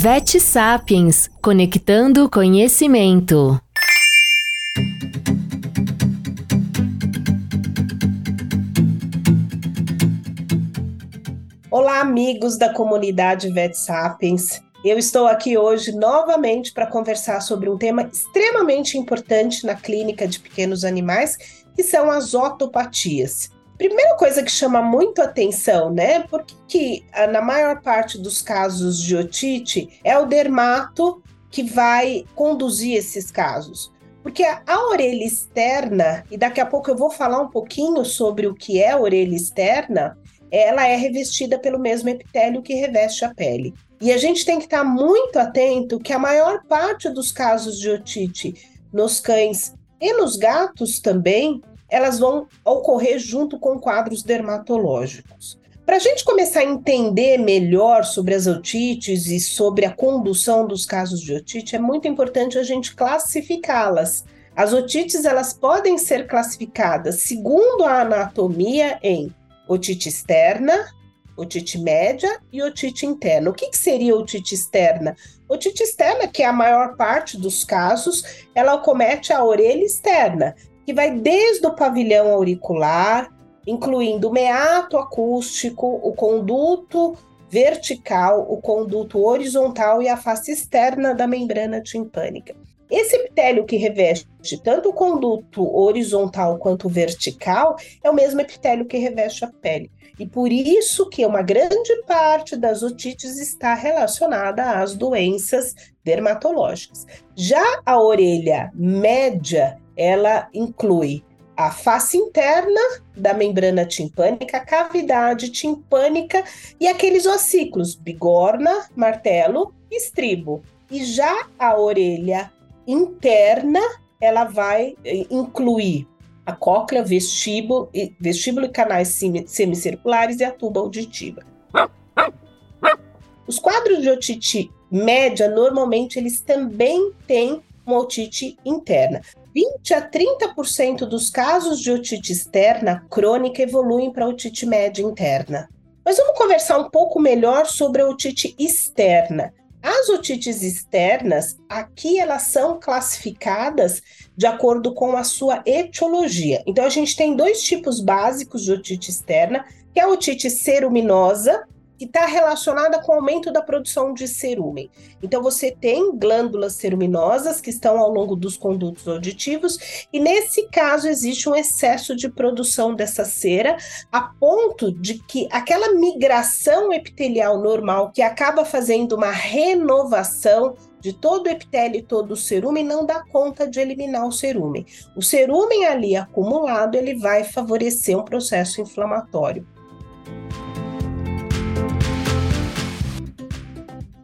Vet Sapiens Conectando Conhecimento. Olá, amigos da comunidade Vet Sapiens. Eu estou aqui hoje novamente para conversar sobre um tema extremamente importante na clínica de pequenos animais, que são as otopatias. Primeira coisa que chama muito atenção, né? Porque que, na maior parte dos casos de otite é o dermato que vai conduzir esses casos. Porque a, orelha externa, e daqui a pouco eu vou falar um pouquinho sobre o que é orelha externa, ela é revestida pelo mesmo epitélio que reveste a pele. E a gente tem que estar muito atento que a maior parte dos casos de otite nos cães e nos gatos também elas vão ocorrer junto com quadros dermatológicos. Para a gente começar a entender melhor sobre as otites e sobre a condução dos casos de otite, é muito importante a gente classificá-las. As otites elas podem ser classificadas segundo a anatomia em otite externa, otite média e otite interna. O que, que seria otite externa? Otite externa, que é a maior parte dos casos, ela comete a orelha externa, que vai desde o pavilhão auricular, incluindo o meato acústico, o conduto vertical, o conduto horizontal e a face externa da membrana timpânica. Esse epitélio que reveste tanto o conduto horizontal quanto vertical é o mesmo epitélio que reveste a pele. E por isso que uma grande parte das otites está relacionada às doenças dermatológicas. Já a orelha média ela inclui a face interna da membrana timpânica, a cavidade timpânica e aqueles ossículos, bigorna, martelo estribo. E já a orelha interna, ela vai eh, incluir a cóclea, vestíbulo, vestíbulo e canais semicirculares e a tuba auditiva. Os quadros de otite média, normalmente, eles também têm uma otite interna. 20 a 30% dos casos de otite externa crônica evoluem para otite média interna. Mas vamos conversar um pouco melhor sobre a otite externa. As otites externas, aqui elas são classificadas de acordo com a sua etiologia. Então a gente tem dois tipos básicos de otite externa, que é a otite ceruminosa, que está relacionada com o aumento da produção de cerúmen. Então, você tem glândulas ceruminosas que estão ao longo dos condutos auditivos, e nesse caso existe um excesso de produção dessa cera, a ponto de que aquela migração epitelial normal, que acaba fazendo uma renovação de todo o epitélio e todo o cerúmen não dá conta de eliminar o cerúmen. O cerúmen ali acumulado, ele vai favorecer um processo inflamatório.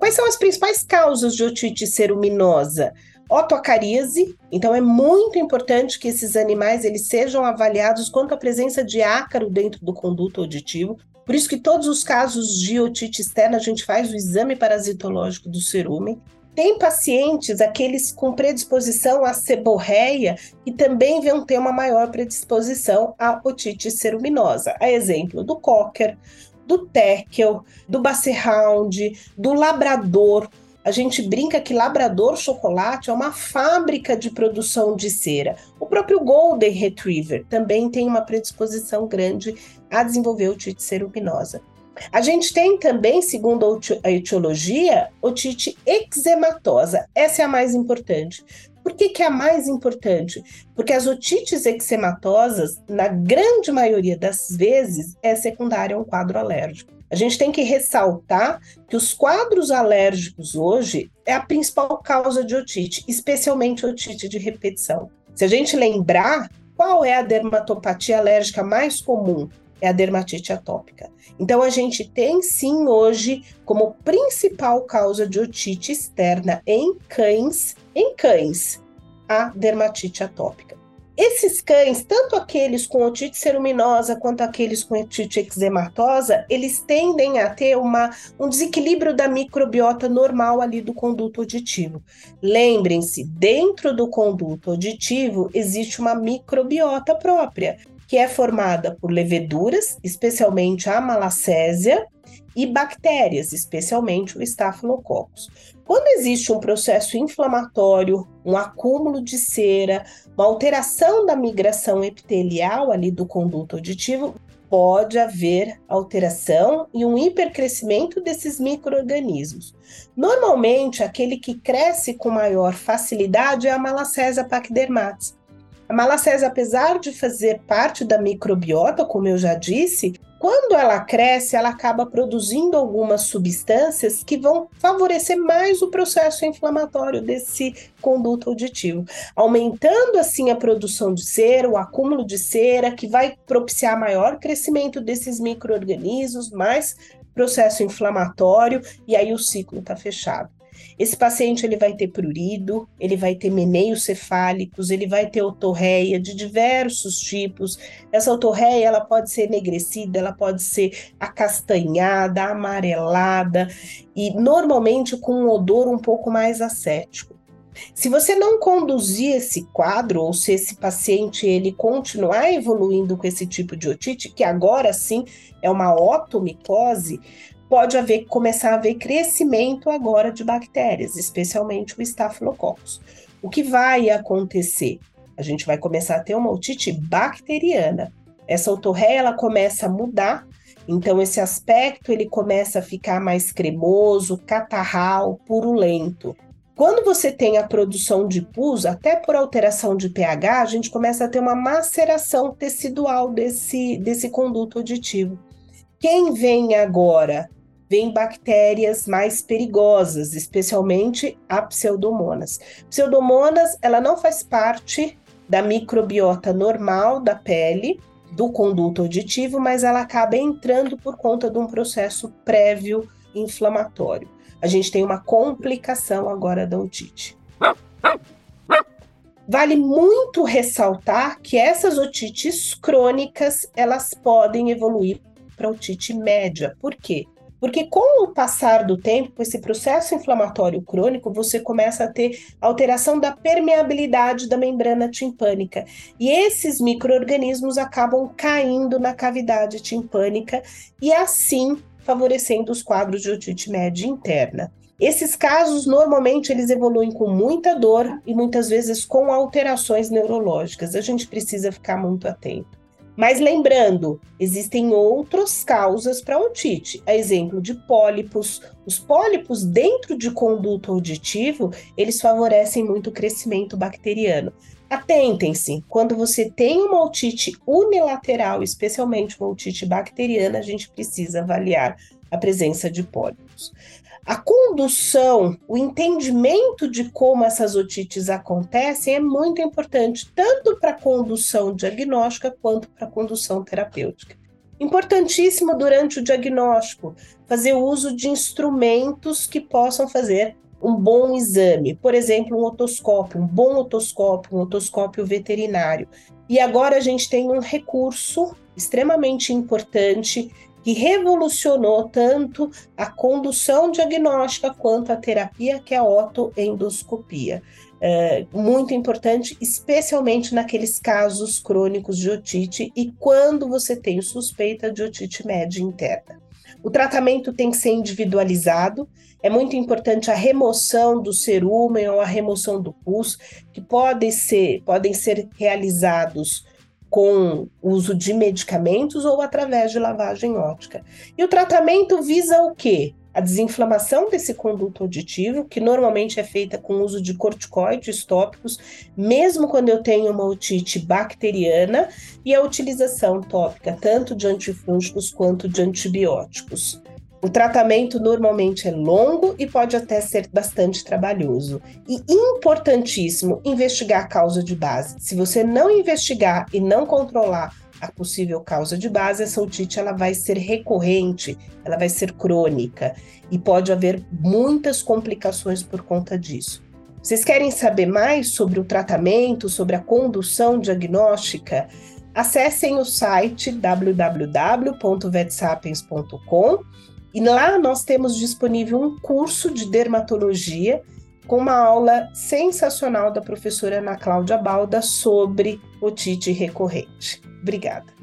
Quais são as principais causas de otite ceruminosa? Otocaríase, então é muito importante que esses animais eles sejam avaliados quanto à presença de ácaro dentro do conduto auditivo. Por isso que todos os casos de otite externa a gente faz o exame parasitológico do cerumen. Tem pacientes, aqueles com predisposição à seborreia, que também vão ter uma maior predisposição à otite ceruminosa. A exemplo do cocker, do Tekel, do Basserhound, do Labrador. A gente brinca que Labrador Chocolate é uma fábrica de produção de cera. O próprio Golden Retriever também tem uma predisposição grande a desenvolver otite ceruminosa. A gente tem também, segundo a etiologia, otite eczematosa. Essa é a mais importante. Por que, que é a mais importante? Porque as otites eczematosas, na grande maioria das vezes, é secundária a um quadro alérgico. A gente tem que ressaltar que os quadros alérgicos hoje é a principal causa de otite, especialmente otite de repetição. Se a gente lembrar, qual é a dermatopatia alérgica mais comum? É a dermatite atópica. Então, a gente tem sim hoje como principal causa de otite externa em cães em cães a dermatite atópica. Esses cães, tanto aqueles com otite ceruminosa quanto aqueles com otite eczematosa, eles tendem a ter uma, um desequilíbrio da microbiota normal ali do conduto auditivo. Lembrem-se, dentro do conduto auditivo existe uma microbiota própria, que é formada por leveduras, especialmente a malacésia, e bactérias, especialmente o Staphylococcus. Quando existe um processo inflamatório, um acúmulo de cera, uma alteração da migração epitelial ali do conduto auditivo, pode haver alteração e um hipercrescimento desses microorganismos. Normalmente, aquele que cresce com maior facilidade é a Malassezia pachydermatis. A Malassezia, apesar de fazer parte da microbiota, como eu já disse, quando ela cresce, ela acaba produzindo algumas substâncias que vão favorecer mais o processo inflamatório desse conduto auditivo, aumentando assim a produção de cera, o acúmulo de cera, que vai propiciar maior crescimento desses micro-organismos, mais processo inflamatório, e aí o ciclo está fechado. Esse paciente ele vai ter prurido, ele vai ter meneios cefálicos, ele vai ter otorreia de diversos tipos. Essa otorreia ela pode ser enegrecida, ela pode ser acastanhada, amarelada e normalmente com um odor um pouco mais acético. Se você não conduzir esse quadro, ou se esse paciente ele continuar evoluindo com esse tipo de otite, que agora sim é uma otomicose, pode haver começar a haver crescimento agora de bactérias, especialmente o Staphylococcus. O que vai acontecer? A gente vai começar a ter uma otite bacteriana. Essa otorreia ela começa a mudar, então esse aspecto ele começa a ficar mais cremoso, catarral, purulento. Quando você tem a produção de pus, até por alteração de pH, a gente começa a ter uma maceração tecidual desse, desse conduto auditivo. Quem vem agora vem bactérias mais perigosas, especialmente a pseudomonas. Pseudomonas, ela não faz parte da microbiota normal da pele, do conduto auditivo, mas ela acaba entrando por conta de um processo prévio inflamatório. A gente tem uma complicação agora da otite. Vale muito ressaltar que essas otites crônicas, elas podem evoluir para otite média. Por quê? Porque com o passar do tempo, com esse processo inflamatório crônico, você começa a ter alteração da permeabilidade da membrana timpânica. E esses micro-organismos acabam caindo na cavidade timpânica e assim favorecendo os quadros de otite média interna. Esses casos normalmente eles evoluem com muita dor e muitas vezes com alterações neurológicas. A gente precisa ficar muito atento. Mas lembrando, existem outras causas para otite, a exemplo de pólipos. Os pólipos dentro de conduto auditivo, eles favorecem muito o crescimento bacteriano. Atentem-se, quando você tem uma otite unilateral, especialmente uma otite bacteriana, a gente precisa avaliar a presença de pólipos. A condução, o entendimento de como essas otites acontecem é muito importante, tanto para a condução diagnóstica quanto para a condução terapêutica. Importantíssimo durante o diagnóstico fazer uso de instrumentos que possam fazer um bom exame, por exemplo, um otoscópio, um bom otoscópio, um otoscópio veterinário. E agora a gente tem um recurso extremamente importante que revolucionou tanto a condução diagnóstica quanto a terapia, que é a otoendoscopia. É muito importante, especialmente naqueles casos crônicos de otite e quando você tem suspeita de otite média interna. O tratamento tem que ser individualizado. É muito importante a remoção do cerúmen ou a remoção do pus, que podem ser, podem ser realizados com uso de medicamentos ou através de lavagem óptica. E o tratamento visa o quê? A desinflamação desse conduto auditivo, que normalmente é feita com uso de corticoides tópicos, mesmo quando eu tenho uma otite bacteriana, e a utilização tópica tanto de antifúngicos quanto de antibióticos. O tratamento normalmente é longo e pode até ser bastante trabalhoso. E importantíssimo investigar a causa de base. Se você não investigar e não controlar a possível causa de base, essa otite ela vai ser recorrente, ela vai ser crônica e pode haver muitas complicações por conta disso. Vocês querem saber mais sobre o tratamento, sobre a condução diagnóstica? Acessem o site www.vetsapiens.com e lá nós temos disponível um curso de dermatologia com uma aula sensacional da professora Ana Cláudia Balda sobre otite recorrente. Obrigada.